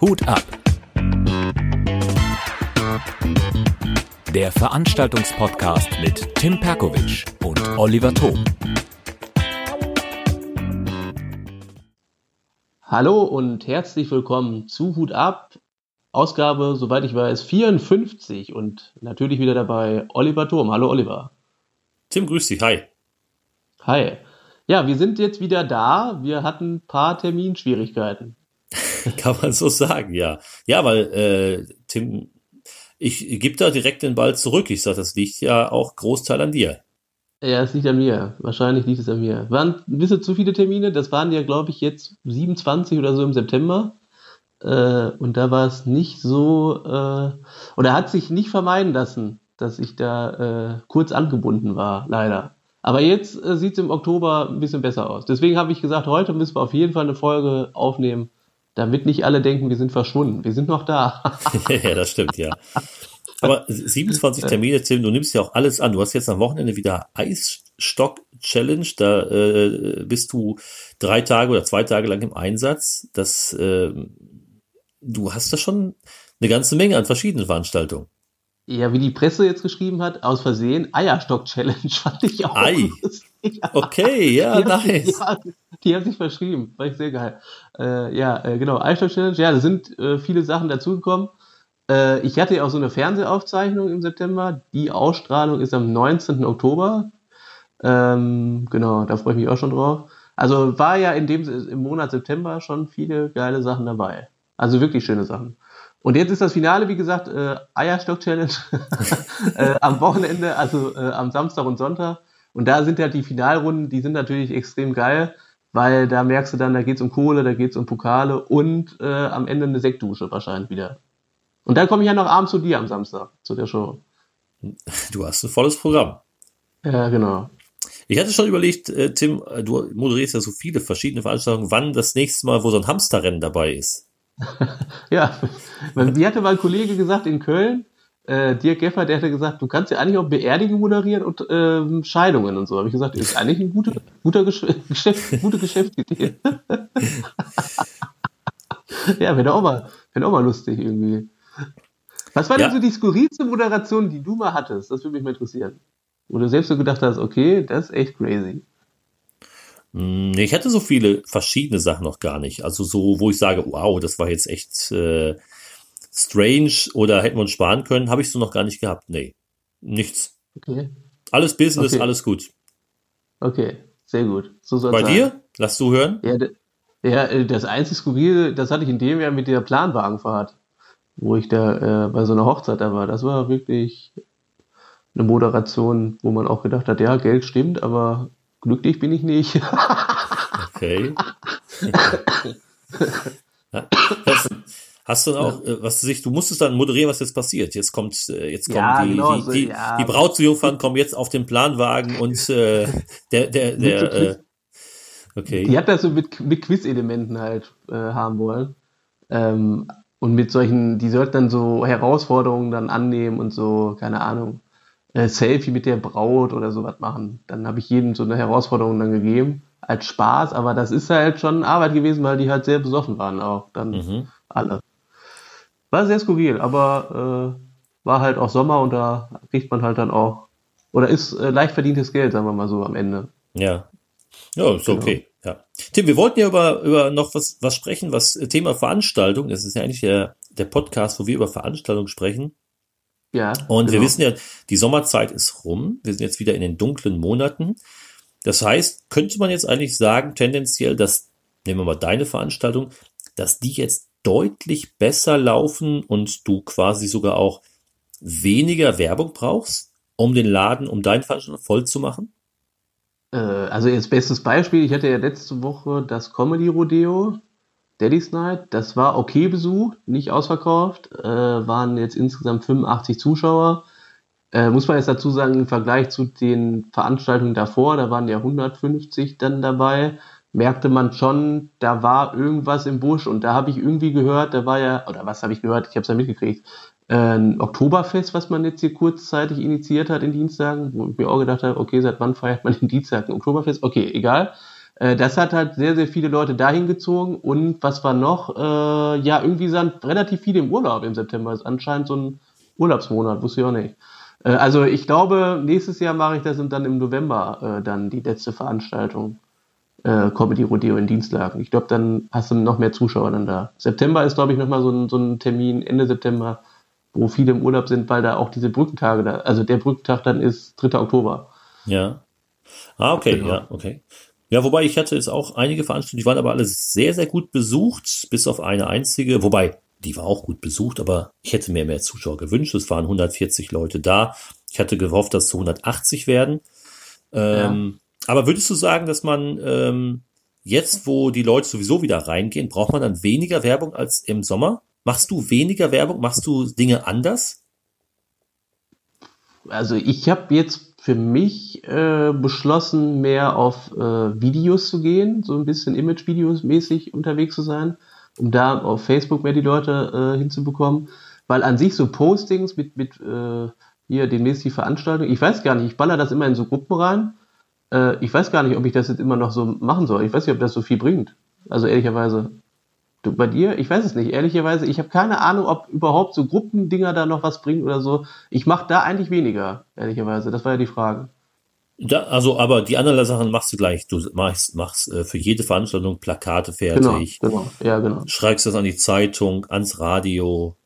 Hut ab. Der Veranstaltungspodcast mit Tim Perkovic und Oliver Thom. Hallo und herzlich willkommen zu Hut ab. Ausgabe, soweit ich weiß, 54 und natürlich wieder dabei Oliver Thom. Hallo Oliver. Tim, grüß dich. Hi. Hi. Ja, wir sind jetzt wieder da. Wir hatten ein paar Terminschwierigkeiten. Kann man so sagen, ja. Ja, weil, äh, Tim, ich gebe da direkt den Ball zurück. Ich sage, das liegt ja auch Großteil an dir. Ja, es liegt an mir. Wahrscheinlich liegt es an mir. Waren ein bisschen zu viele Termine. Das waren ja, glaube ich, jetzt 27 oder so im September. Äh, und da war es nicht so, äh, oder hat sich nicht vermeiden lassen, dass ich da äh, kurz angebunden war, leider. Aber jetzt äh, sieht es im Oktober ein bisschen besser aus. Deswegen habe ich gesagt, heute müssen wir auf jeden Fall eine Folge aufnehmen, damit nicht alle denken, wir sind verschwunden. Wir sind noch da. ja, das stimmt, ja. Aber 27 Termine, Tim, du nimmst ja auch alles an. Du hast jetzt am Wochenende wieder Eisstock-Challenge. Da äh, bist du drei Tage oder zwei Tage lang im Einsatz. Das, äh, du hast da schon eine ganze Menge an verschiedenen Veranstaltungen. Ja, wie die Presse jetzt geschrieben hat, aus Versehen, Eierstock-Challenge fand ich auch. Ei. Okay, ja, die nice. Haben, die, die haben sich verschrieben, war ich sehr geil. Äh, ja, äh, genau, Eierstock-Challenge, ja, da sind äh, viele Sachen dazugekommen. Äh, ich hatte ja auch so eine Fernsehaufzeichnung im September. Die Ausstrahlung ist am 19. Oktober. Ähm, genau, da freue ich mich auch schon drauf. Also war ja in dem im Monat September schon viele geile Sachen dabei. Also wirklich schöne Sachen. Und jetzt ist das Finale, wie gesagt, äh, Eierstock-Challenge äh, am Wochenende, also äh, am Samstag und Sonntag. Und da sind halt die Finalrunden, die sind natürlich extrem geil, weil da merkst du dann, da geht's um Kohle, da geht's um Pokale und äh, am Ende eine Sektdusche wahrscheinlich wieder. Und dann komme ich ja noch abends zu dir am Samstag, zu der Show. Du hast ein volles Programm. Ja, genau. Ich hatte schon überlegt, äh, Tim, du moderierst ja so viele verschiedene Veranstaltungen, wann das nächste Mal, wo so ein Hamsterrennen dabei ist. ja, wie hatte mein Kollege gesagt in Köln, äh, Dirk Geffer, der hatte gesagt, du kannst ja eigentlich auch Beerdigungen moderieren und ähm, Scheidungen und so. Habe ich gesagt, ist eigentlich eine gute, guter Geschäft, gute Geschäftsidee. ja, wäre auch mal, wäre auch mal lustig irgendwie. Was war ja. denn so die skurrilste Moderation, die du mal hattest? Das würde mich mal interessieren. Wo du selbst so gedacht hast, okay, das ist echt crazy. Hm, ich hatte so viele verschiedene Sachen noch gar nicht. Also so, wo ich sage, wow, das war jetzt echt äh, strange oder hätten wir uns sparen können, habe ich so noch gar nicht gehabt. Nee, nichts. Okay. Alles Business, okay. alles gut. Okay, sehr gut. So Bei sein. dir? Lass du hören? Ja, ja, äh, das einzige Skurrile, das hatte ich in dem Jahr mit der Planwagenfahrt, wo ich da äh, bei so einer Hochzeit da war. Das war wirklich eine Moderation, wo man auch gedacht hat, ja, Geld stimmt, aber Glücklich bin ich nicht. okay. hast du auch, äh, was du sich, du musstest dann moderieren, was jetzt passiert. Jetzt kommt, äh, jetzt kommen ja, die, genau, die, so, die, ja. die Brautjungfern kommen jetzt auf den Planwagen und äh, der, der, der, äh, okay. Die hat das so mit, mit Quiz-Elementen halt äh, haben wollen. Ähm, und mit solchen, die sollten dann so Herausforderungen dann annehmen und so, keine Ahnung äh, Selfie mit der Braut oder sowas machen. Dann habe ich jedem so eine Herausforderung dann gegeben, als Spaß, aber das ist halt schon Arbeit gewesen, weil die halt sehr besoffen waren auch, dann mhm. alle. War sehr skurril, aber äh, war halt auch Sommer und da kriegt man halt dann auch, oder ist äh, leicht verdientes Geld, sagen wir mal so am Ende. Ja. Ja, ist genau. okay. Ja. Tim, wir wollten ja über, über noch was, was sprechen, was Thema Veranstaltung, das ist ja eigentlich der, der Podcast, wo wir über Veranstaltung sprechen. Ja. Und genau. wir wissen ja, die Sommerzeit ist rum. Wir sind jetzt wieder in den dunklen Monaten. Das heißt, könnte man jetzt eigentlich sagen, tendenziell, dass, nehmen wir mal deine Veranstaltung, dass die jetzt deutlich besser laufen und du quasi sogar auch weniger Werbung brauchst, um den Laden, um deinen Veranstaltung voll zu machen? Äh, also jetzt bestes Beispiel, ich hatte ja letzte Woche das Comedy Rodeo Daddy's Night, das war okay besucht, nicht ausverkauft, äh, waren jetzt insgesamt 85 Zuschauer. Äh, muss man jetzt dazu sagen, im Vergleich zu den Veranstaltungen davor, da waren ja 150 dann dabei, merkte man schon, da war irgendwas im Busch und da habe ich irgendwie gehört, da war ja, oder was habe ich gehört, ich habe es ja mitgekriegt, äh, ein Oktoberfest, was man jetzt hier kurzzeitig initiiert hat in Dienstagen, wo ich mir auch gedacht habe, okay, seit wann feiert man in Dienstag ein Oktoberfest? Okay, egal. Äh, das hat halt sehr, sehr viele Leute dahin gezogen. Und was war noch? Äh, ja, irgendwie sind relativ viele im Urlaub im September. Ist anscheinend so ein Urlaubsmonat, wusste ich auch nicht. Äh, also ich glaube, nächstes Jahr mache ich das und dann im November äh, dann die letzte Veranstaltung. Äh, Comedy Rodeo in Dienstlagen. Ich glaube, dann hast du noch mehr Zuschauer dann da. September ist, glaube ich, nochmal so ein, so ein Termin, Ende September, wo viele im Urlaub sind, weil da auch diese Brückentage da, also der Brückentag dann ist 3. Oktober. Ja. Ah, okay, genau. ja, okay. Ja, wobei ich hatte jetzt auch einige Veranstaltungen, die waren aber alle sehr, sehr gut besucht, bis auf eine einzige, wobei die war auch gut besucht, aber ich hätte mir mehr Zuschauer gewünscht. Es waren 140 Leute da. Ich hatte gehofft, dass es 180 werden. Ähm, ja. Aber würdest du sagen, dass man ähm, jetzt, wo die Leute sowieso wieder reingehen, braucht man dann weniger Werbung als im Sommer? Machst du weniger Werbung? Machst du Dinge anders? Also ich habe jetzt für mich äh, beschlossen, mehr auf äh, Videos zu gehen, so ein bisschen Image-Videos mäßig unterwegs zu sein, um da auf Facebook mehr die Leute äh, hinzubekommen. Weil an sich so Postings mit, mit äh, hier demnächst die Veranstaltung, ich weiß gar nicht, ich baller das immer in so Gruppen rein. Äh, ich weiß gar nicht, ob ich das jetzt immer noch so machen soll. Ich weiß nicht, ob das so viel bringt. Also ehrlicherweise. Du, bei dir? Ich weiß es nicht. Ehrlicherweise, ich habe keine Ahnung, ob überhaupt so Gruppendinger da noch was bringen oder so. Ich mache da eigentlich weniger, ehrlicherweise. Das war ja die Frage. Da, also, aber die anderen Sachen machst du gleich. Du machst, machst äh, für jede Veranstaltung Plakate fertig. Genau, genau. Ja, genau. Schreibst das an die Zeitung, ans Radio,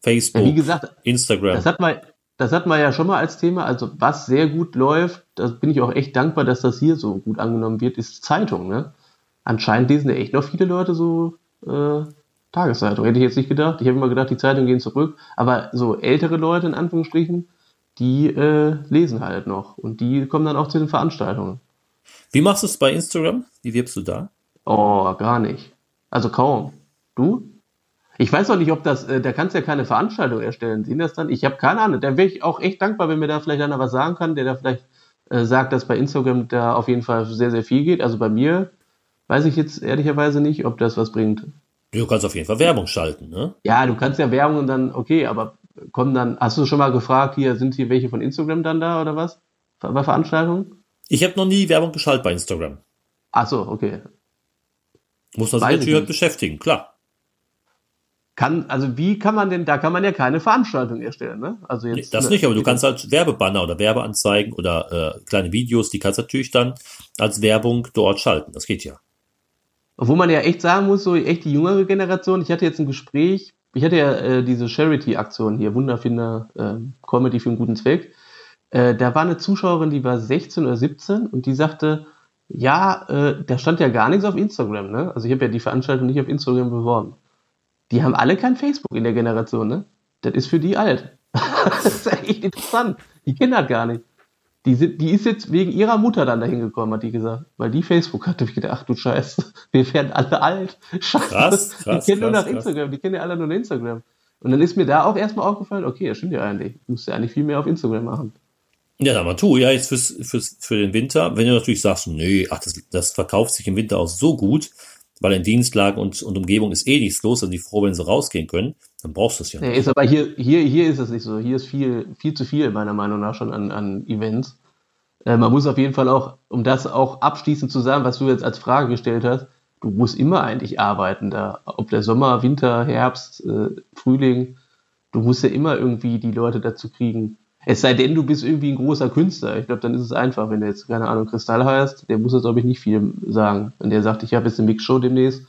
Facebook, ja, wie gesagt, Instagram. Das hat man, das hat man ja schon mal als Thema. Also, was sehr gut läuft, da bin ich auch echt dankbar, dass das hier so gut angenommen wird, ist Zeitung, ne? Anscheinend lesen ja echt noch viele Leute so äh, Tageszeitung. Hätte ich jetzt nicht gedacht. Ich habe immer gedacht, die Zeitungen gehen zurück. Aber so ältere Leute in Anführungsstrichen, die äh, lesen halt noch. Und die kommen dann auch zu den Veranstaltungen. Wie machst du es bei Instagram? Wie wirbst du da? Oh, gar nicht. Also kaum. Du? Ich weiß auch nicht, ob das, äh, da kannst du ja keine Veranstaltung erstellen. Sehen das dann? Ich habe keine Ahnung. Da wäre ich auch echt dankbar, wenn mir da vielleicht einer was sagen kann, der da vielleicht äh, sagt, dass bei Instagram da auf jeden Fall sehr, sehr viel geht. Also bei mir weiß ich jetzt ehrlicherweise nicht, ob das was bringt. Du kannst auf jeden Fall Werbung schalten, ne? Ja, du kannst ja Werbung und dann, okay, aber kommen dann, hast du schon mal gefragt, hier, sind hier welche von Instagram dann da oder was? Bei Veranstaltungen? Ich habe noch nie Werbung geschaltet bei Instagram. Ach so, okay. Muss man sich natürlich halt beschäftigen, klar. Kann, also wie kann man denn, da kann man ja keine Veranstaltung erstellen, ne? Also jetzt, das nicht, aber du kannst halt Werbebanner oder Werbeanzeigen oder äh, kleine Videos, die kannst du natürlich dann als Werbung dort schalten. Das geht ja. Obwohl man ja echt sagen muss, so echt die jüngere Generation, ich hatte jetzt ein Gespräch, ich hatte ja äh, diese Charity-Aktion hier, Wunderfinder, äh, Comedy für einen guten Zweck. Äh, da war eine Zuschauerin, die war 16 oder 17 und die sagte, ja, äh, da stand ja gar nichts auf Instagram, ne? Also ich habe ja die Veranstaltung nicht auf Instagram beworben. Die haben alle kein Facebook in der Generation, ne? Das ist für die alt. das ist echt interessant. Die kennen das gar nicht. Die, sind, die ist jetzt wegen ihrer Mutter dann dahin gekommen, hat die gesagt. Weil die Facebook hatte. Ich gedacht, ach du Scheiße, wir werden alle alt. Scheiße. Krass, krass, die kennen nur nach krass. Instagram, die kennen ja alle nur Instagram. Und dann ist mir da auch erstmal aufgefallen, okay, das stimmt ja eigentlich. Du musst ja eigentlich viel mehr auf Instagram machen. Ja, dann mal tu, ja, jetzt fürs, fürs, für den Winter. Wenn du natürlich sagst, nee, ach, das, das verkauft sich im Winter auch so gut, weil in Dienstlagen und, und Umgebung ist eh nichts los, also die froh, wenn sie rausgehen können, dann brauchst du es ja nicht. Nee, ist aber hier, hier, hier ist es nicht so. Hier ist viel, viel zu viel, meiner Meinung nach, schon an, an Events. Äh, man muss auf jeden Fall auch, um das auch abschließend zu sagen, was du jetzt als Frage gestellt hast, du musst immer eigentlich arbeiten da. Ob der Sommer, Winter, Herbst, äh, Frühling, du musst ja immer irgendwie die Leute dazu kriegen. Es sei denn, du bist irgendwie ein großer Künstler. Ich glaube, dann ist es einfach, wenn du jetzt, keine Ahnung, Kristall heißt, der muss jetzt, glaube ich, nicht viel sagen. Wenn der sagt, ich habe jetzt eine Mixshow demnächst,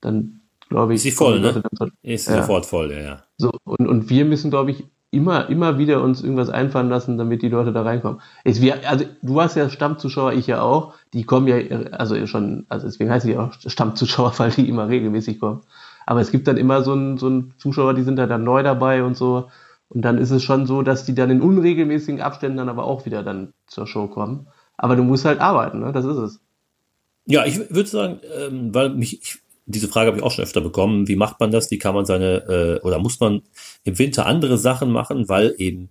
dann glaube ich. Ist sie voll, ne? Ist ja. sofort voll, ja, ja. So, und, und wir müssen, glaube ich, immer, immer wieder uns irgendwas einfallen lassen, damit die Leute da reinkommen. Es, wir, also du hast ja Stammzuschauer, ich ja auch. Die kommen ja, also schon, also deswegen heißen die auch Stammzuschauer, weil die immer regelmäßig kommen. Aber es gibt dann immer so einen, so einen Zuschauer, die sind da dann neu dabei und so. Und dann ist es schon so, dass die dann in unregelmäßigen Abständen dann aber auch wieder dann zur Show kommen. Aber du musst halt arbeiten, ne? Das ist es. Ja, ich würde sagen, ähm, weil mich, ich, diese Frage habe ich auch schon öfter bekommen. Wie macht man das? Wie kann man seine, äh, oder muss man im Winter andere Sachen machen, weil eben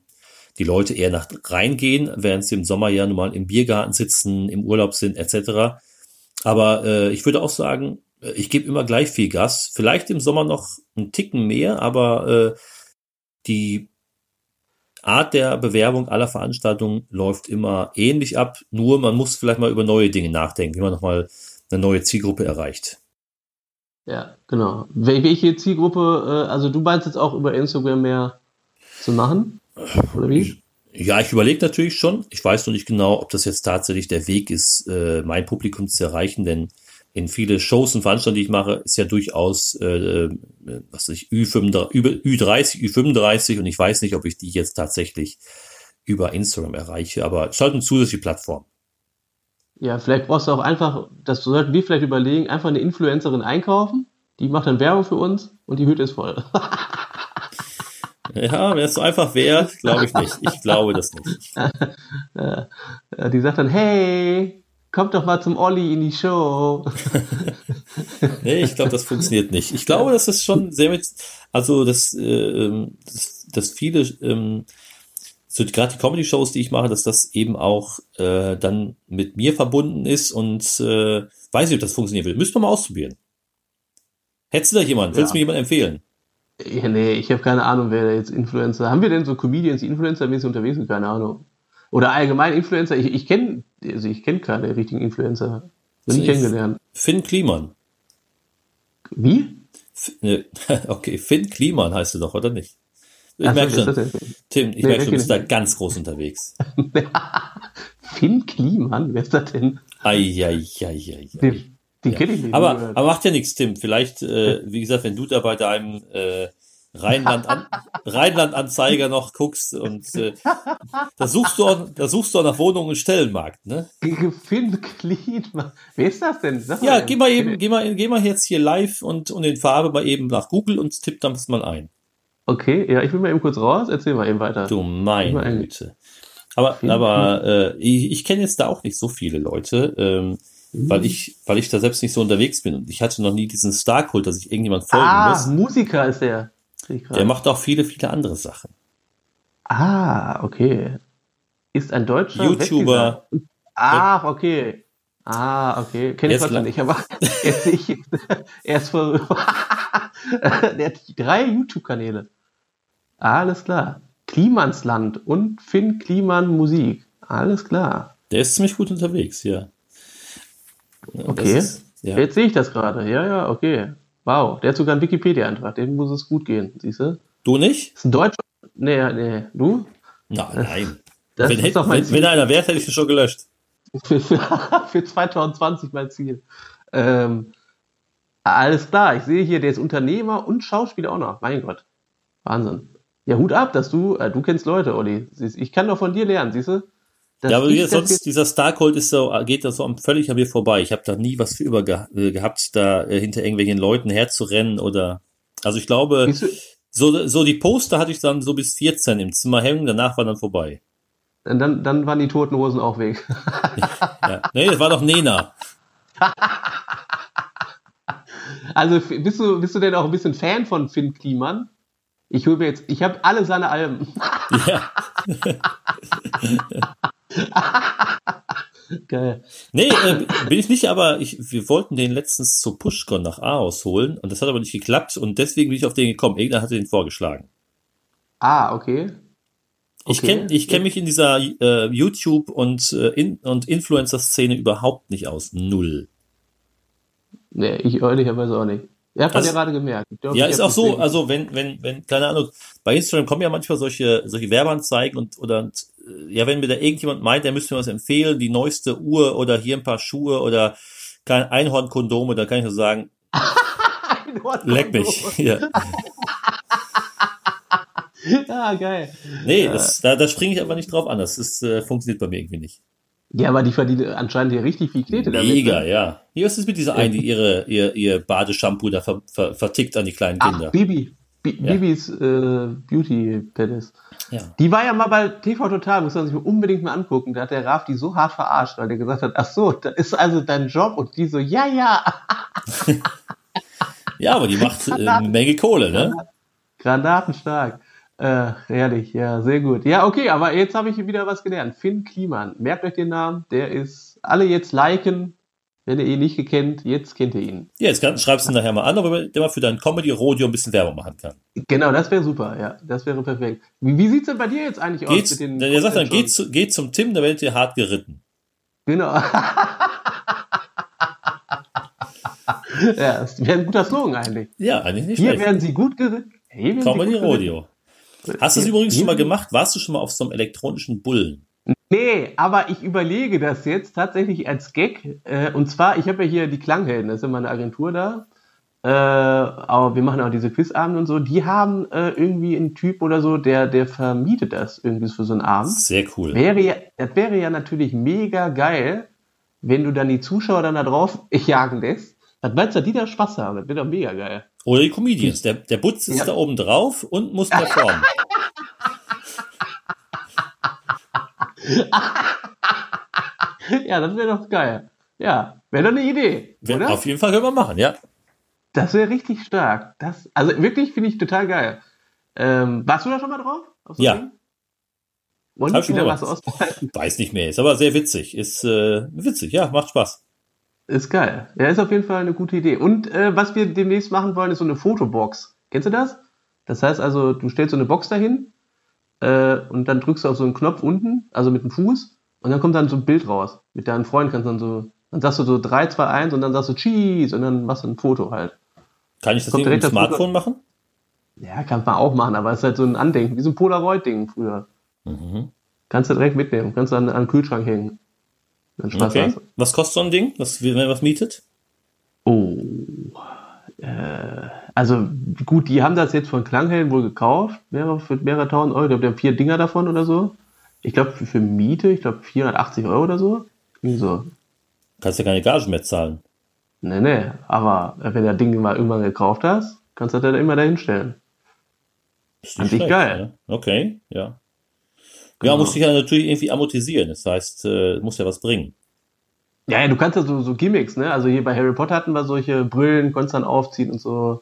die Leute eher nach reingehen, während sie im Sommer ja nun mal im Biergarten sitzen, im Urlaub sind, etc. Aber äh, ich würde auch sagen, äh, ich gebe immer gleich viel Gas. Vielleicht im Sommer noch einen Ticken mehr, aber äh, die Art der Bewerbung aller Veranstaltungen läuft immer ähnlich ab. Nur man muss vielleicht mal über neue Dinge nachdenken, wie man nochmal eine neue Zielgruppe erreicht. Ja, genau. Welche Zielgruppe, äh, also du meinst jetzt auch über Instagram mehr zu machen? Oder wie? Ja, ich überlege natürlich schon. Ich weiß noch nicht genau, ob das jetzt tatsächlich der Weg ist, äh, mein Publikum zu erreichen, denn in viele Shows und Veranstaltungen, die ich mache, ist ja durchaus, äh, äh was weiß ich, Ü35, Ü30, Ü35 und ich weiß nicht, ob ich die jetzt tatsächlich über Instagram erreiche, aber es ist halt eine zusätzliche Plattform. Ja, vielleicht brauchst du auch einfach, das sollten wir vielleicht überlegen, einfach eine Influencerin einkaufen, die macht dann Werbung für uns und die Hütte ist voll. ja, wenn es so einfach wäre, glaube ich nicht. Ich glaube das nicht. die sagt dann, hey, kommt doch mal zum Olli in die Show. nee, ich glaube, das funktioniert nicht. Ich glaube, das ist schon sehr mit, also dass, äh, dass, dass viele ähm, so gerade die Comedy-Shows, die ich mache, dass das eben auch äh, dann mit mir verbunden ist und äh, weiß nicht, ob das funktionieren will. Müsste man mal ausprobieren. Hättest du da jemanden? Ja. Willst du mir jemanden empfehlen? Ja, nee, ich habe keine Ahnung, wer da jetzt Influencer. Haben wir denn so Comedians, die Influencer-mäßig unterwegs sind? Keine Ahnung. Oder allgemein Influencer. Ich, ich kenne also ich kenn keine richtigen Influencer. Bin ich kennengelernt. Finn Kliman. Wie? F ne, okay, Finn Kliman heißt du doch, oder nicht? Ich Ach, merke schon, Tim, ich nee, merke schon, du bist da ganz groß unterwegs. Finn Kliman, wer ist das denn? Eieieiei. Den, den ja. kenne ich nicht. Aber, aber macht ja nichts, Tim. Vielleicht, äh, wie gesagt, wenn du da bei deinem äh, Rheinland an, Rheinland-Anzeiger noch guckst und äh, da suchst du auch, da suchst du auch nach Wohnungen im Stellenmarkt, ne? Finn Kliman. Wer ist das denn? Sag ja, geh mal eben, geh mal, geh mal jetzt hier live und, und in Farbe mal eben nach Google und tipp das mal ein. Okay, ja, ich will mal eben kurz raus, erzähl mal eben weiter. Du meine Güte. Aber, aber äh, ich, ich kenne jetzt da auch nicht so viele Leute, ähm, mhm. weil ich, weil ich da selbst nicht so unterwegs bin und ich hatte noch nie diesen Star-Kult, dass ich irgendjemand folgen ah, muss. Ah, Musiker ist der. Der macht auch viele, viele andere Sachen. Ah, okay. Ist ein deutscher YouTuber. Ach, okay. Ah, okay. Kenn ich trotzdem nicht, aber er ist, vor, der hat drei YouTube-Kanäle. Alles klar. Klimansland und Finn Kliman Musik. Alles klar. Der ist ziemlich gut unterwegs, ja. ja okay. Ist, ja. Jetzt sehe ich das gerade. Ja, ja, okay. Wow. Der hat sogar einen Wikipedia-Eintrag. Dem muss es gut gehen, siehst du? Du nicht? Ist ein Deutscher. Nee, nee. Du? Nein, nein. Das wenn, ist doch mein wenn, wenn einer wäre, hätte ich ihn schon gelöscht. Für 2020 mein Ziel. Ähm, alles klar, ich sehe hier, der ist Unternehmer und Schauspieler auch noch. Mein Gott. Wahnsinn. Ja, Hut ab, dass du, äh, du kennst Leute, Olli. Ich kann doch von dir lernen, siehst du? ja, aber wie sonst, dieser Starcold ist so, geht da so völlig an mir vorbei. Ich habe da nie was für über äh, gehabt, da äh, hinter irgendwelchen Leuten herzurennen oder, also ich glaube, so, so die Poster hatte ich dann so bis 14 im Zimmer hängen, danach war dann vorbei. Dann, dann waren die toten Hosen auch weg. ja. Nee, das war doch Nena. also bist du, bist du denn auch ein bisschen Fan von Finn Kliman? Ich hole mir jetzt, ich habe alle seine Alben. Ja. Geil. Nee, äh, bin ich nicht, aber ich, wir wollten den letztens zu Pushcon nach Aarhus holen und das hat aber nicht geklappt und deswegen bin ich auf den gekommen. Irgendwer hatte den vorgeschlagen. Ah, okay. Ich kenne ich kenn mich in dieser äh, YouTube- und, äh, in, und Influencer-Szene überhaupt nicht aus. Null. Nee, ich ehrlicherweise auch nicht. Ihr habt das ja gerade gemerkt. Ja, ist auch so, also wenn, wenn, wenn, keine Ahnung, bei Instagram kommen ja manchmal solche, solche Werbeanzeigen und, oder, äh, ja, wenn mir da irgendjemand meint, der müsste mir was empfehlen, die neueste Uhr oder hier ein paar Schuhe oder kein Einhornkondome, da kann ich nur sagen, leck mich. Ja. ah, geil. Nee, das, da, da springe ich aber nicht drauf an. Das ist, äh, funktioniert bei mir irgendwie nicht. Ja, aber die verdienen anscheinend ja richtig viel Knete damit. Mega, ne? ja. Hier ist es mit dieser einen, die ihre, ihr, ihr Badeshampoo da ver, ver, vertickt an die kleinen Kinder. Ach, Bibi. B ja. Bibis äh, Beauty Palace. Ja. Die war ja mal bei TV Total, muss man sich unbedingt mal angucken. Da hat der Raf die so hart verarscht, weil der gesagt hat, ach so, das ist also dein Job. Und die so, ja, ja. ja, aber die macht äh, eine Menge Kohle, ne? Granatenstark. Äh, herrlich, ja, sehr gut. Ja, okay, aber jetzt habe ich wieder was gelernt. Finn Kliman, merkt euch den Namen, der ist, alle jetzt liken, wenn ihr ihn nicht kennt, jetzt kennt ihr ihn. Ja, jetzt schreibst du ihn nachher mal an, ob er mal für dein Comedy-Rodeo ein bisschen Werbung machen kann. Genau, das wäre super, ja, das wäre perfekt. Wie, wie sieht's denn bei dir jetzt eigentlich Geht's, aus? Mit den der sagt dann, geht, zu, geht zum Tim, da werdet ihr hart geritten. Genau. ja, das wäre ein guter Slogan eigentlich. Ja, eigentlich nicht Hier schlecht. werden sie gut geritten. Comedy Rodeo. Hast du es übrigens schon mal gemacht? Warst du schon mal auf so einem elektronischen Bullen? Nee, aber ich überlege das jetzt tatsächlich als Gag. Äh, und zwar, ich habe ja hier die Klanghelden, das ist immer eine Agentur da. Äh, aber wir machen auch diese Quizabende und so. Die haben äh, irgendwie einen Typ oder so, der, der vermietet das irgendwie für so einen Abend. Sehr cool. Wäre ja, das wäre ja natürlich mega geil, wenn du dann die Zuschauer dann da drauf jagen lässt. Das meinst du, die da Spaß haben? Das wäre doch mega geil. Oder die Comedians. Der, der Butz ist ja. da oben drauf und muss performen. ja, das wäre doch geil. Ja, wäre doch eine Idee. Oder? Auf jeden Fall können wir machen, ja. Das wäre richtig stark. Das, also wirklich finde ich total geil. Ähm, warst du da schon mal drauf? ja. Ding? Und wieder was ausgehalten? Weiß nicht mehr, ist aber sehr witzig. Ist äh, witzig, ja, macht Spaß. Ist geil. Ja, ist auf jeden Fall eine gute Idee. Und äh, was wir demnächst machen wollen, ist so eine Fotobox. Kennst du das? Das heißt also, du stellst so eine Box dahin äh, und dann drückst du auf so einen Knopf unten, also mit dem Fuß, und dann kommt dann so ein Bild raus. Mit deinen Freunden kannst du dann so, dann sagst du so 3, 2, 1 und dann sagst du Cheese und dann machst du ein Foto halt. Kann ich das mit dem Smartphone machen? Ja, kann man auch machen, aber es ist halt so ein Andenken, wie so ein Polaroid-Ding früher. Mhm. Kannst du direkt mitnehmen, kannst du an, an den Kühlschrank hängen. Dann Spaß okay. Hast. Was kostet so ein Ding, was, wenn man was mietet? Oh, äh, also gut, die haben das jetzt von Klanghelden wohl gekauft, mehrere, für mehrere tausend Euro. Ich glaube, die haben vier Dinger davon oder so. Ich glaube, für, für, Miete, ich glaube 480 Euro oder so. so. Kannst ja keine Gage mehr zahlen. Nee, nee, aber wenn du das Ding mal irgendwann gekauft hast, kannst du das dann immer dahin stellen. Ist nicht schlecht, geil. Ja. Okay, ja. Genau. Ja, muss sich ja natürlich irgendwie amortisieren. Das heißt, äh, muss ja was bringen. Ja, ja, du kannst ja so, so Gimmicks, ne? Also hier bei Harry Potter hatten wir solche Brillen, konntest dann aufziehen und so.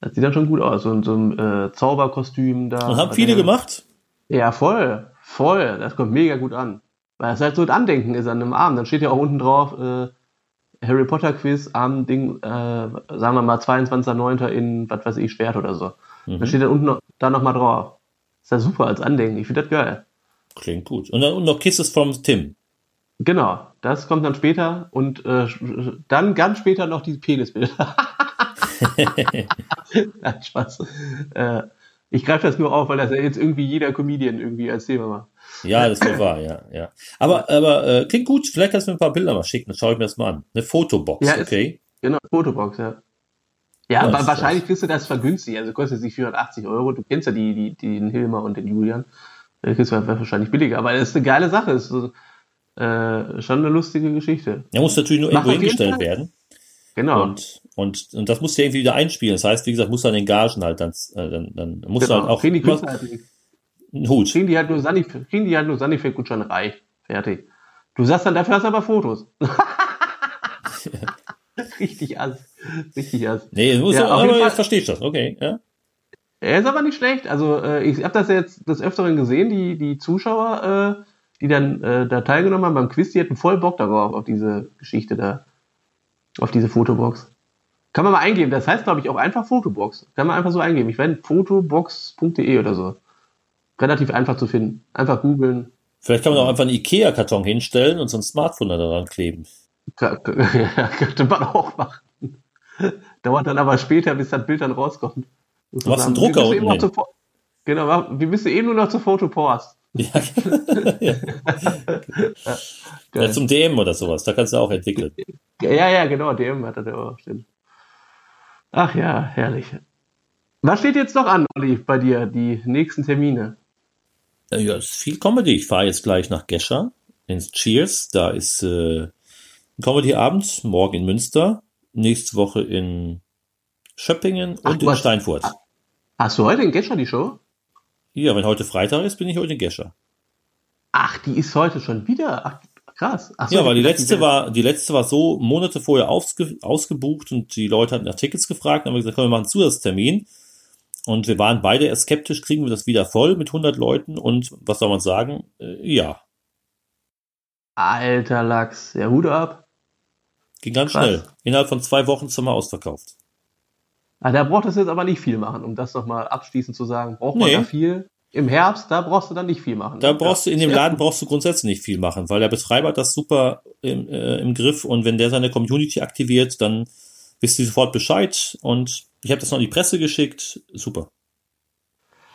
Das sieht dann schon gut aus. Und so ein äh, Zauberkostüm da. Und haben viele gemacht? Ja, voll. Voll. Das kommt mega gut an. Weil es halt so ein Andenken ist an einem Abend. Dann steht ja auch unten drauf, äh, Harry Potter Quiz am Ding, äh, sagen wir mal 22.09. in, was weiß ich, Schwert oder so. Mhm. Dann steht da unten noch, da nochmal drauf. Ist ja super als Andenken. Ich finde das geil. Klingt gut. Und dann und noch Kisses from Tim. Genau, das kommt dann später und äh, dann ganz später noch die Penisbilder. Nein, Spaß. Äh, ich greife das nur auf, weil das ja jetzt irgendwie jeder Comedian irgendwie als Thema macht. Ja, das ist wahr, ja, ja. Aber, aber äh, klingt gut. Vielleicht kannst du mir ein paar Bilder mal schicken, dann schaue ich mir das mal an. Eine Fotobox, ja, okay? Ist, genau, Fotobox, ja. Ja, aber wahrscheinlich kriegst du das vergünstigt. Also kostet sich 480 Euro. Du kennst ja die, die, den Hilmer und den Julian. Da kriegst du wahrscheinlich billiger. Aber das ist eine geile Sache. Das ist so, äh, schon eine lustige Geschichte. Er muss natürlich nur irgendwo hingestellt werden. Genau. Und, und, und das musst du irgendwie wieder einspielen. Das heißt, wie gesagt, muss dann den Gagen halt dann, äh, dann, dann musst genau. du halt auch. Kriegen die Künstler halt einen Hut. Kriegen die halt nur Sanif kriegen die halt nur Sanifek-Gutschein reich. Fertig. Du sagst dann, dafür hast du aber Fotos. Richtig ass. Richtig ass. Nee, muss ja, aber jetzt verstehst du das. Okay, ja. Er ist aber nicht schlecht. Also äh, ich habe das jetzt des Öfteren gesehen, die, die Zuschauer, äh, die dann äh, da teilgenommen haben beim Quiz, die hatten voll Bock darauf, auf diese Geschichte da. Auf diese Fotobox. Kann man mal eingeben. Das heißt, glaube ich, auch einfach Fotobox. Kann man einfach so eingeben. Ich werde fotobox.de oder so. Relativ einfach zu finden. Einfach googeln. Vielleicht kann man auch einfach einen Ikea-Karton hinstellen und so ein Smartphone daran kleben. Ja, könnte man auch machen. Dauert dann aber später, bis das Bild dann rauskommt. Du machst einen Drucker unten hin. Genau, wir müssen eben nur noch zur Fotopost. Ja. ja. ja. zum DM oder sowas, da kannst du auch entwickeln. Ja, ja, genau, DM hat er da auch. Stimmt. Ach ja, herrlich. Was steht jetzt noch an, Olli, bei dir, die nächsten Termine? Ja, ist viel Comedy. Ich fahre jetzt gleich nach Gescher ins Cheers. Da ist äh, ein Comedy-Abend, morgen in Münster, nächste Woche in Schöppingen Ach, und in hast, Steinfurt. Hast du heute in Gescher die Show? Ja, wenn heute Freitag ist, bin ich heute in Gescher. Ach, die ist heute schon wieder. Ach, krass. Ach so, ja, weil die letzte war, die letzte war so Monate vorher ausge, ausgebucht und die Leute hatten nach Tickets gefragt. Dann haben gesagt, komm, wir machen einen Zusatztermin. Und wir waren beide eher skeptisch, kriegen wir das wieder voll mit 100 Leuten und was soll man sagen? Äh, ja. Alter Lachs, ja, Hut ab. Ging ganz Krass. schnell. Innerhalb von zwei Wochen sind wir ausverkauft. Ah, da braucht es jetzt aber nicht viel machen, um das nochmal abschließend zu sagen. Braucht man nee. da viel? Im Herbst, da brauchst du dann nicht viel machen. Da brauchst ja. du, in dem Laden brauchst du grundsätzlich nicht viel machen, weil der Betreiber hat das super im, äh, im Griff und wenn der seine Community aktiviert, dann wisst ihr sofort Bescheid und ich habe das noch in die Presse geschickt. Super.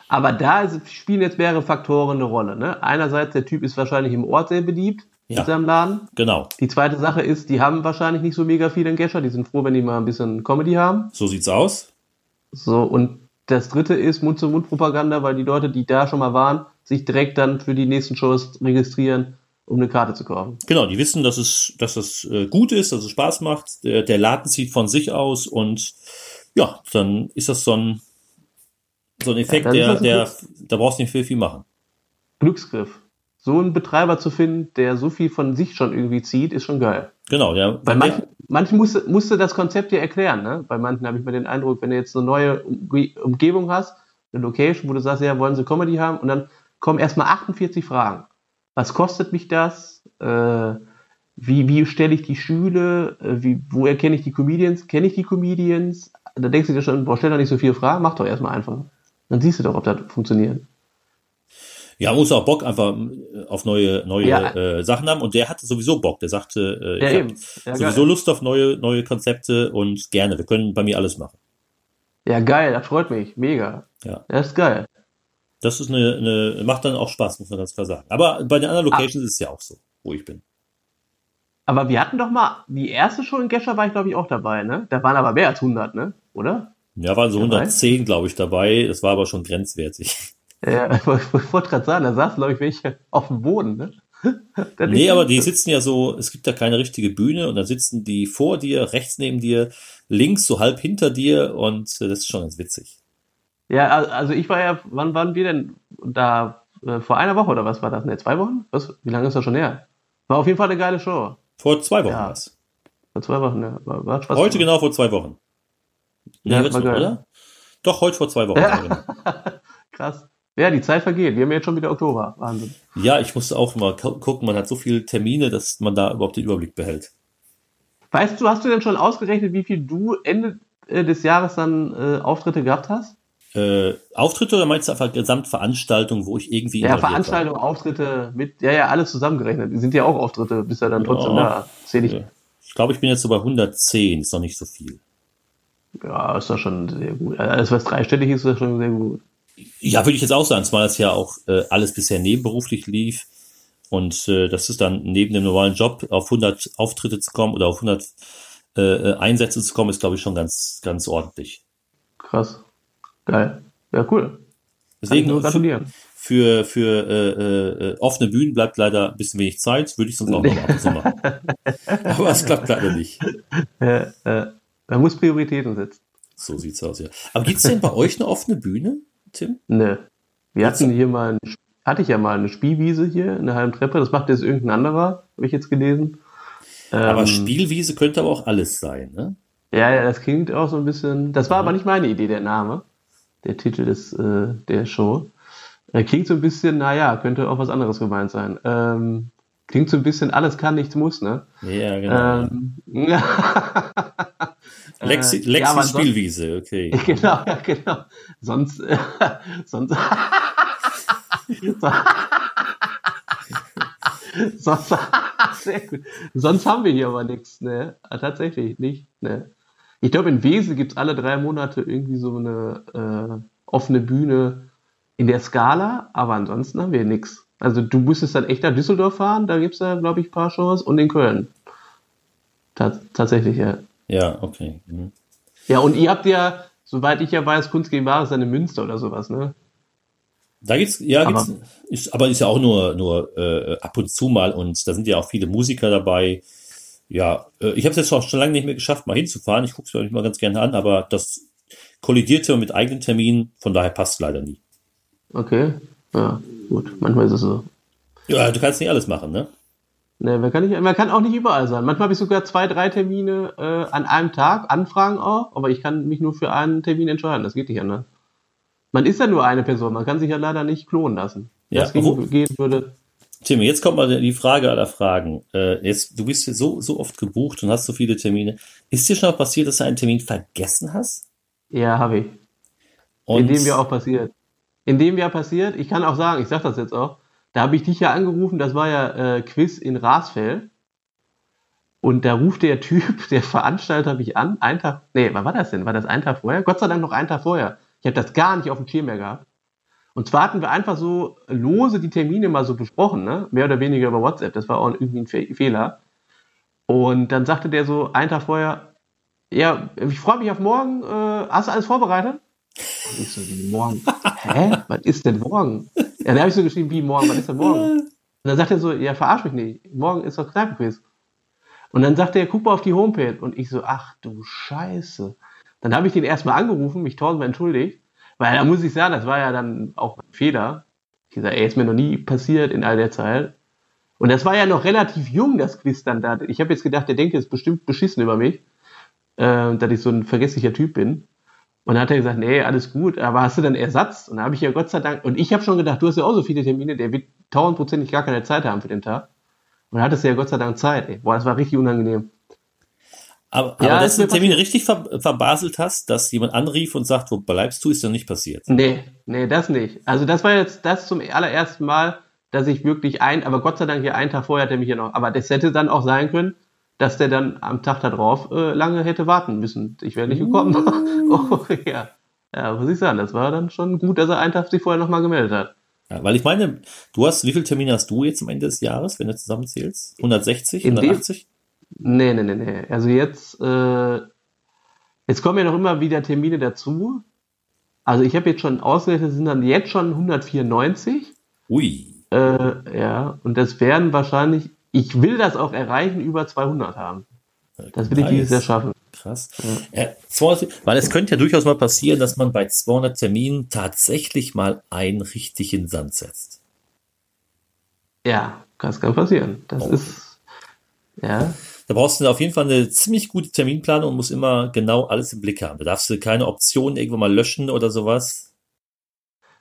Aber da spielen jetzt mehrere Faktoren eine Rolle. Ne? Einerseits, der Typ ist wahrscheinlich im Ort sehr beliebt ja. in seinem Laden. Genau. Die zweite Sache ist, die haben wahrscheinlich nicht so mega viel in Gescher. Die sind froh, wenn die mal ein bisschen Comedy haben. So sieht's aus. So, und das dritte ist Mund-zu-Mund-Propaganda, weil die Leute, die da schon mal waren, sich direkt dann für die nächsten Shows registrieren, um eine Karte zu kaufen. Genau, die wissen, dass es, dass es äh, gut ist, dass es Spaß macht. Der, der Laden zieht von sich aus und ja, dann ist das so ein, so ein Effekt, ja, der, der, da brauchst du nicht viel, viel machen. Glücksgriff. So einen Betreiber zu finden, der so viel von sich schon irgendwie zieht, ist schon geil. Genau, ja. Bei manchen, manchen musste, musste das Konzept ja erklären, ne? Bei manchen habe ich mir den Eindruck, wenn du jetzt eine neue Umgebung hast, eine Location, wo du sagst, ja, wollen sie Comedy haben, und dann kommen erstmal 48 Fragen. Was kostet mich das? Äh, wie, wie stelle ich die Schüle? Äh, wie, wo erkenne ich die Comedians? Kenne ich die Comedians? Da denkst du dir schon, boah, stell doch nicht so viele Fragen, mach doch erstmal einfach. Dann siehst du doch, ob das funktioniert. Ja, muss auch Bock einfach äh, auf neue neue ja. äh, Sachen haben und der hatte sowieso Bock. Der sagte, äh, ja, ich habe ja, sowieso geil. Lust auf neue neue Konzepte und gerne. Wir können bei mir alles machen. Ja, geil, das freut mich, mega. Ja, das ist geil. Das ist eine, eine macht dann auch Spaß, muss man ganz klar sagen. Aber bei den anderen Locations ah. ist es ja auch so, wo ich bin. Aber wir hatten doch mal die erste Show in Gescher war ich glaube ich auch dabei, ne? Da waren aber mehr als 100, ne? Oder? Ja, waren so 110, glaube ich, dabei. Das war aber schon grenzwertig. Ja, ich wollte gerade sagen, da saßen, glaube ich, welche auf dem Boden, ne? nee, aber die sitzen ja so, es gibt ja keine richtige Bühne und dann sitzen die vor dir, rechts neben dir, links so halb hinter dir und äh, das ist schon ganz witzig. Ja, also ich war ja, wann waren wir denn da? Äh, vor einer Woche oder was war das? Ne, zwei Wochen? Was, wie lange ist das schon her? War auf jeden Fall eine geile Show. Vor zwei Wochen ja. was. Vor zwei Wochen, ja. War, war Spaß heute gemacht. genau vor zwei Wochen. Nee, ja, war geil. oder? Doch, heute vor zwei Wochen. Ja. Krass. Ja, die Zeit vergeht. Wir haben jetzt schon wieder Oktober. Wahnsinn. Ja, ich musste auch mal gucken. Man hat so viele Termine, dass man da überhaupt den Überblick behält. Weißt du, hast du denn schon ausgerechnet, wie viel du Ende äh, des Jahres dann äh, Auftritte gehabt hast? Äh, Auftritte oder meinst du einfach Gesamtveranstaltung, wo ich irgendwie Ja, Veranstaltung, war? Auftritte mit, ja, ja, alles zusammengerechnet. Die sind ja auch Auftritte, bist ja dann trotzdem ja, da. Zähl ich. Ich glaube, ich bin jetzt so bei 110, ist noch nicht so viel. Ja, ist doch schon sehr gut. Alles, was dreistellig ist, ist schon sehr gut. Ja, würde ich jetzt auch sagen, zumal das ja auch äh, alles bisher nebenberuflich lief. Und äh, das ist dann neben dem normalen Job auf 100 Auftritte zu kommen oder auf 100 äh, äh, Einsätze zu kommen, ist, glaube ich, schon ganz, ganz ordentlich. Krass. Geil. Ja, cool. Deswegen nur gratulieren. Für, für äh, äh, offene Bühnen bleibt leider ein bisschen wenig Zeit, würde ich sonst auch noch ab und zu machen. Aber es klappt leider nicht. Ja, äh, man muss Prioritäten setzen. So sieht's aus, ja. Aber gibt's denn bei euch eine offene Bühne? Tim? Ne. Wir hatten hier mal, hatte ich ja mal eine Spielwiese hier in der halben Treppe. Das macht jetzt irgendein anderer, habe ich jetzt gelesen. Aber ähm, Spielwiese könnte aber auch alles sein, ne? Ja, ja, das klingt auch so ein bisschen. Das war ja. aber nicht meine Idee, der Name, der Titel des, äh, der Show. Äh, klingt so ein bisschen, naja, könnte auch was anderes gemeint sein. Ähm, klingt so ein bisschen, alles kann, nichts muss, ne? Ja, genau. Ähm, Lexi, äh, Lexi ja, Spielwiese, okay. Genau, ja, genau. Sonst, äh, sonst, sonst, sehr gut. Sonst haben wir hier aber nichts, ne? Tatsächlich nicht, ne? Ich glaube, in Wesel gibt es alle drei Monate irgendwie so eine äh, offene Bühne in der Skala, aber ansonsten haben wir nichts. Also du müsstest dann echt nach Düsseldorf fahren, da gibt es da, glaube ich, ein paar Shows und in Köln. Tats tatsächlich, ja. Ja, okay. Mhm. Ja, und ihr habt ja, soweit ich ja weiß, Kunst gegen Wahres eine Münster oder sowas, ne? Da gibt's, ja, aber, gibt's, ist, aber ist ja auch nur, nur äh, ab und zu mal und da sind ja auch viele Musiker dabei. Ja, äh, ich habe es jetzt auch schon lange nicht mehr geschafft, mal hinzufahren. Ich gucke es mir mal ganz gerne an, aber das kollidierte mit eigenen Terminen, von daher passt leider nie. Okay, ja, gut, manchmal ist es so. Ja, du kannst nicht alles machen, ne? Ne, man kann, nicht, man kann auch nicht überall sein. Manchmal habe ich sogar zwei, drei Termine äh, an einem Tag, Anfragen auch, aber ich kann mich nur für einen Termin entscheiden. Das geht nicht anders. Man ist ja nur eine Person, man kann sich ja leider nicht klonen lassen. Ja, das gehen würde. Tim, jetzt kommt mal die Frage aller Fragen. Äh, jetzt, du bist so, so oft gebucht und hast so viele Termine. Ist dir schon mal passiert, dass du einen Termin vergessen hast? Ja, habe ich. Und In dem Jahr auch passiert. In dem Jahr passiert, ich kann auch sagen, ich sage das jetzt auch, da habe ich dich ja angerufen, das war ja äh, Quiz in Rasfeld. Und da ruft der Typ, der Veranstalter mich an, einen Tag, nee, wann war das denn? War das einen Tag vorher? Gott sei Dank noch einen Tag vorher. Ich habe das gar nicht auf dem Schirm mehr gehabt. Und zwar hatten wir einfach so lose die Termine mal so besprochen, ne? mehr oder weniger über WhatsApp. Das war auch irgendwie ein Fe Fehler. Und dann sagte der so einen Tag vorher, ja, ich freue mich auf morgen. Äh, hast du alles vorbereitet? Und ich so, wie morgen? Hä? Was ist denn morgen? Ja, dann habe ich so geschrieben, wie morgen? Was ist denn morgen? Und dann sagt er so, ja, verarsch mich nicht. Morgen ist doch Kneipenquiz. Und dann sagt er, guck mal auf die Homepage. Und ich so, ach du Scheiße. Dann habe ich den erstmal angerufen, mich tausendmal entschuldigt. Weil da muss ich sagen, das war ja dann auch ein Fehler. Ich gesagt, ey, ist mir noch nie passiert in all der Zeit. Und das war ja noch relativ jung, das Quiz dann da. Ich habe jetzt gedacht, der denkt jetzt bestimmt beschissen über mich, äh, dass ich so ein vergesslicher Typ bin. Und dann hat er gesagt, nee, alles gut, aber hast du dann Ersatz? Und da habe ich ja Gott sei Dank, und ich habe schon gedacht, du hast ja auch so viele Termine, der wird tausendprozentig gar keine Zeit haben für den Tag. Und dann hattest du ja Gott sei Dank Zeit, ey. Boah, das war richtig unangenehm. Aber, ja, aber dass du den Termin richtig ver verbaselt hast, dass jemand anrief und sagt, wo bleibst du, ist doch nicht passiert. Nee, nee, das nicht. Also das war jetzt das zum allerersten Mal, dass ich wirklich ein, aber Gott sei Dank hier einen Tag vorher hat er mich ja noch, aber das hätte dann auch sein können, dass der dann am Tag darauf äh, lange hätte warten müssen. Ich wäre nicht gekommen. Uh. oh, ja. ja, muss ich sagen, das war dann schon gut, dass er einen Tag sich vorher nochmal gemeldet hat. Ja, weil ich meine, du hast, wie viele Termine hast du jetzt am Ende des Jahres, wenn du zusammenzählst? 160, 180? Nee, nee, nee, nee. Also jetzt, äh, jetzt kommen ja noch immer wieder Termine dazu. Also ich habe jetzt schon ausgerechnet, sind dann jetzt schon 194. Ui. Äh, ja, und das werden wahrscheinlich, ich will das auch erreichen, über 200 haben. Das will nice. ich dieses Jahr schaffen. Krass. Ja. Äh, 200, weil es könnte ja durchaus mal passieren, dass man bei 200 Terminen tatsächlich mal einen richtig in den Sand setzt. Ja, das kann passieren. Das oh. ist, ja. Da brauchst du auf jeden Fall eine ziemlich gute Terminplanung und musst immer genau alles im Blick haben. Da darfst du keine Optionen irgendwo mal löschen oder sowas.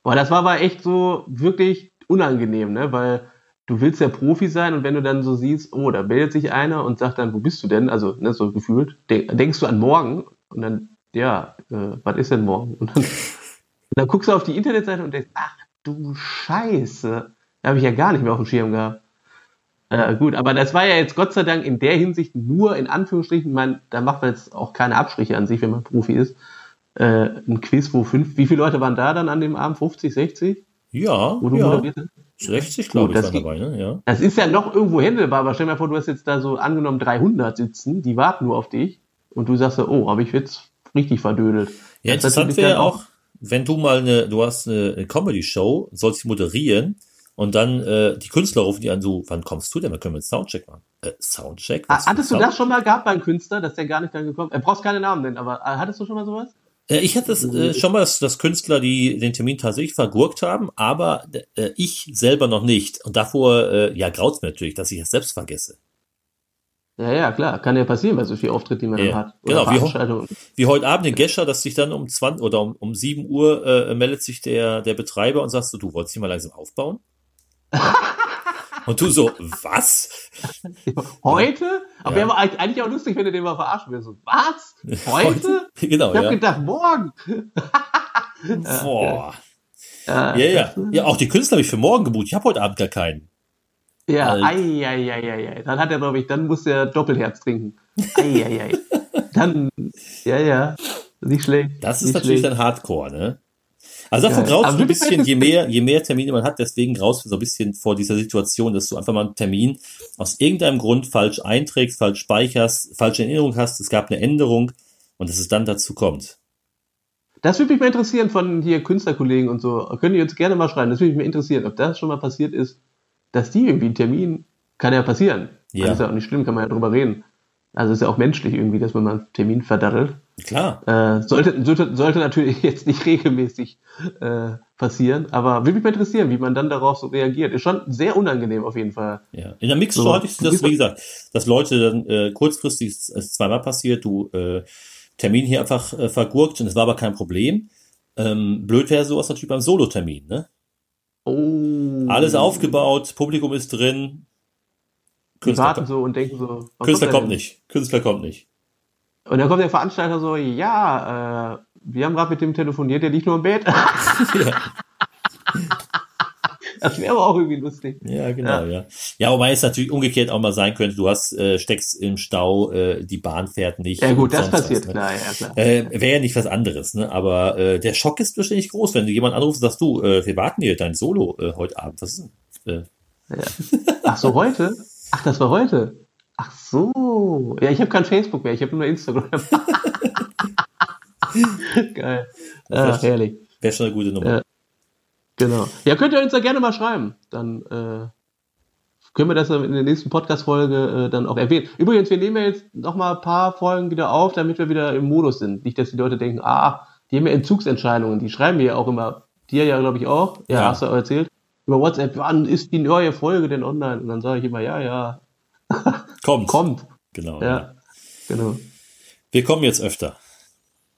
Boah, das war aber echt so wirklich unangenehm, ne? Weil du willst ja Profi sein und wenn du dann so siehst, oh, da meldet sich einer und sagt dann, wo bist du denn? Also, ne, so gefühlt, denkst du an morgen und dann, ja, äh, was ist denn morgen? Und dann, und dann guckst du auf die Internetseite und denkst, ach du Scheiße, da habe ich ja gar nicht mehr auf dem Schirm gehabt. Äh, gut, aber das war ja jetzt Gott sei Dank in der Hinsicht nur in Anführungsstrichen, man, da macht man jetzt auch keine Abstriche an sich, wenn man Profi ist. Äh, ein Quiz, wo fünf, wie viele Leute waren da dann an dem Abend? 50, 60? Ja, wo du ja. 60, glaube ich, waren dabei, ne? Ja. Das ist ja noch irgendwo händelbar, aber stell dir mal vor, du hast jetzt da so angenommen 300 sitzen, die warten nur auf dich und du sagst so, oh, habe ich jetzt richtig verdödelt. Ja, das interessant wäre auch, wenn du mal eine, du hast eine Comedy-Show, sollst sie moderieren und dann äh, die Künstler rufen die an, so, wann kommst du denn? Wir können wir einen Soundcheck machen. Äh, Soundcheck? Ah, hattest du Sound das schon mal gehabt beim Künstler, dass der gar nicht dann gekommen ist? Er brauchst keine Namen nennen, aber äh, hattest du schon mal sowas? Äh, ich hatte es äh, schon mal, dass, dass Künstler, die den Termin tatsächlich vergurkt haben, aber äh, ich selber noch nicht. Und davor, äh, ja, graut's mir natürlich, dass ich es selbst vergesse. Ja, ja, klar, kann ja passieren bei so viel Auftritt, die man ja. hat. Oder genau, wie, wie, heute Abend in Gescher, dass sich dann um 20 oder um, um 7 Uhr äh, meldet sich der, der Betreiber und sagst du, du wolltest dich mal langsam aufbauen? Und du so, was? Heute? Aber ja. wäre eigentlich auch lustig, wenn du den mal verarschen würdest. So, was? Heute? genau, ich hab ja. gedacht, morgen. Boah. Ja, ja. ja. Auch die Künstler habe ich für morgen gebucht. Ich habe heute Abend gar keinen. Ja, halt. ei, ei, ei, ei, ei. Dann hat er, glaube ich, dann muss er Doppelherz trinken. Ei, ei, ei. Dann, ja, ja. Nicht schlecht. Das ist natürlich schlecht. dann Hardcore, ne? Also davon graust du ein bisschen, je mehr, je mehr Termine man hat, deswegen graust du so ein bisschen vor dieser Situation, dass du einfach mal einen Termin aus irgendeinem Grund falsch einträgst, falsch speicherst, falsche Erinnerung hast, es gab eine Änderung und dass es dann dazu kommt. Das würde mich mal interessieren von hier Künstlerkollegen und so. Können die uns gerne mal schreiben. Das würde mich mal interessieren, ob das schon mal passiert ist, dass die irgendwie einen Termin, kann ja passieren. Ja. Das ist ja auch nicht schlimm, kann man ja drüber reden. Also ist ja auch menschlich irgendwie, dass man mal einen Termin verdattelt. Klar. Äh, sollte, sollte, sollte natürlich jetzt nicht regelmäßig äh, passieren, aber würde mich mal interessieren, wie man dann darauf so reagiert. Ist schon sehr unangenehm auf jeden Fall. Ja. In der Mixshow so, hatte ich das, wie gesagt, dass Leute dann äh, kurzfristig, es zweimal passiert, du äh, Termin hier einfach äh, vergurkt und es war aber kein Problem. Ähm, blöd wäre sowas natürlich beim Solo-Termin, ne? Oh. Alles aufgebaut, Publikum ist drin, Künstler warten so und denken so. Künstler kommt, kommt nicht. Künstler kommt nicht. Und dann kommt der Veranstalter so, ja, äh, wir haben gerade mit dem telefoniert, der liegt nur im Bett. Das wäre aber auch irgendwie lustig. Ja, genau, ja. Ja, ja wobei es natürlich umgekehrt auch mal sein könnte, du hast, äh, steckst im Stau, äh, die Bahn fährt nicht. Ja gut, das passiert, was, ne? klar, ja klar. Äh, wäre ja nicht was anderes, ne? Aber äh, der Schock ist wahrscheinlich groß, wenn du jemanden anrufst und sagst, du, äh, wir warten hier dein Solo äh, heute Abend. Was ist denn? Äh? Ja. Ach so, heute? Ach, das war heute. Ach so. Ja, ich habe kein Facebook mehr, ich habe nur Instagram. Geil. Ja, herrlich. Wäre schon eine gute Nummer. Ja. Genau. Ja, könnt ihr uns da gerne mal schreiben. Dann äh, können wir das in der nächsten Podcast-Folge äh, dann auch erwähnen. Übrigens, wir nehmen ja jetzt noch mal ein paar Folgen wieder auf, damit wir wieder im Modus sind. Nicht, dass die Leute denken, ah, die haben ja Entzugsentscheidungen. Die schreiben mir ja auch immer, dir ja, glaube ich, auch. Ja, ja, hast du auch erzählt. Über WhatsApp, wann ist die neue Folge denn online? Und dann sage ich immer, ja, ja. Kommt. Kommt. Genau. Ja, ja. genau. Wir kommen jetzt öfter.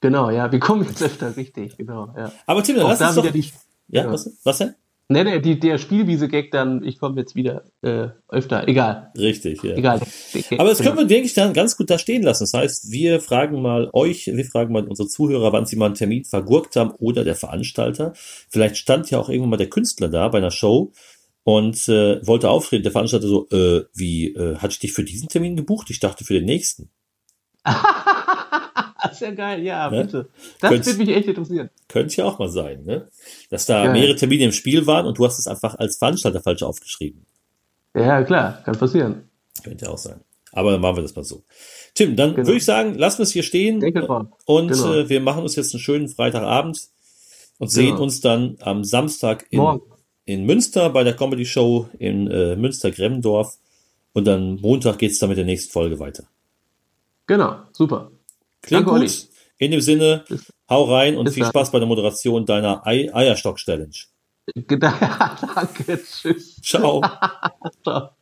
Genau, ja, wir kommen jetzt öfter, richtig, genau, ja. Aber Tim, dann lass da uns doch... Die, ja, ja, was, was denn? Nee, nee, die, der Spielwiese-Gag dann, ich komme jetzt wieder äh, öfter, egal. Richtig, ja. Egal. Aber das können wir, denke ich, dann ganz gut da stehen lassen. Das heißt, wir fragen mal euch, wir fragen mal unsere Zuhörer, wann sie mal einen Termin vergurkt haben oder der Veranstalter. Vielleicht stand ja auch irgendwann mal der Künstler da bei einer Show und äh, wollte auftreten. Der Veranstalter so, äh, wie, äh, hatte ich dich für diesen Termin gebucht? Ich dachte für den nächsten. Sehr geil, ja, ne? bitte. Das Könnt, würde mich echt interessieren. Könnte ja auch mal sein, ne? Dass da geil. mehrere Termine im Spiel waren und du hast es einfach als Veranstalter falsch aufgeschrieben. Ja, klar, kann passieren. Könnte ja auch sein. Aber dann machen wir das mal so. Tim, dann genau. würde ich sagen, lassen wir es hier stehen. Und genau. äh, wir machen uns jetzt einen schönen Freitagabend und sehen genau. uns dann am Samstag in, in Münster bei der Comedy Show in äh, Münster-Gremmendorf. Und dann Montag geht es dann mit der nächsten Folge weiter. Genau, super. Klingt Danke, gut. Olli. In dem Sinne, Bis, hau rein und viel dann. Spaß bei der Moderation deiner Ei Eierstock-Challenge. Danke, tschüss. Ciao. Ciao.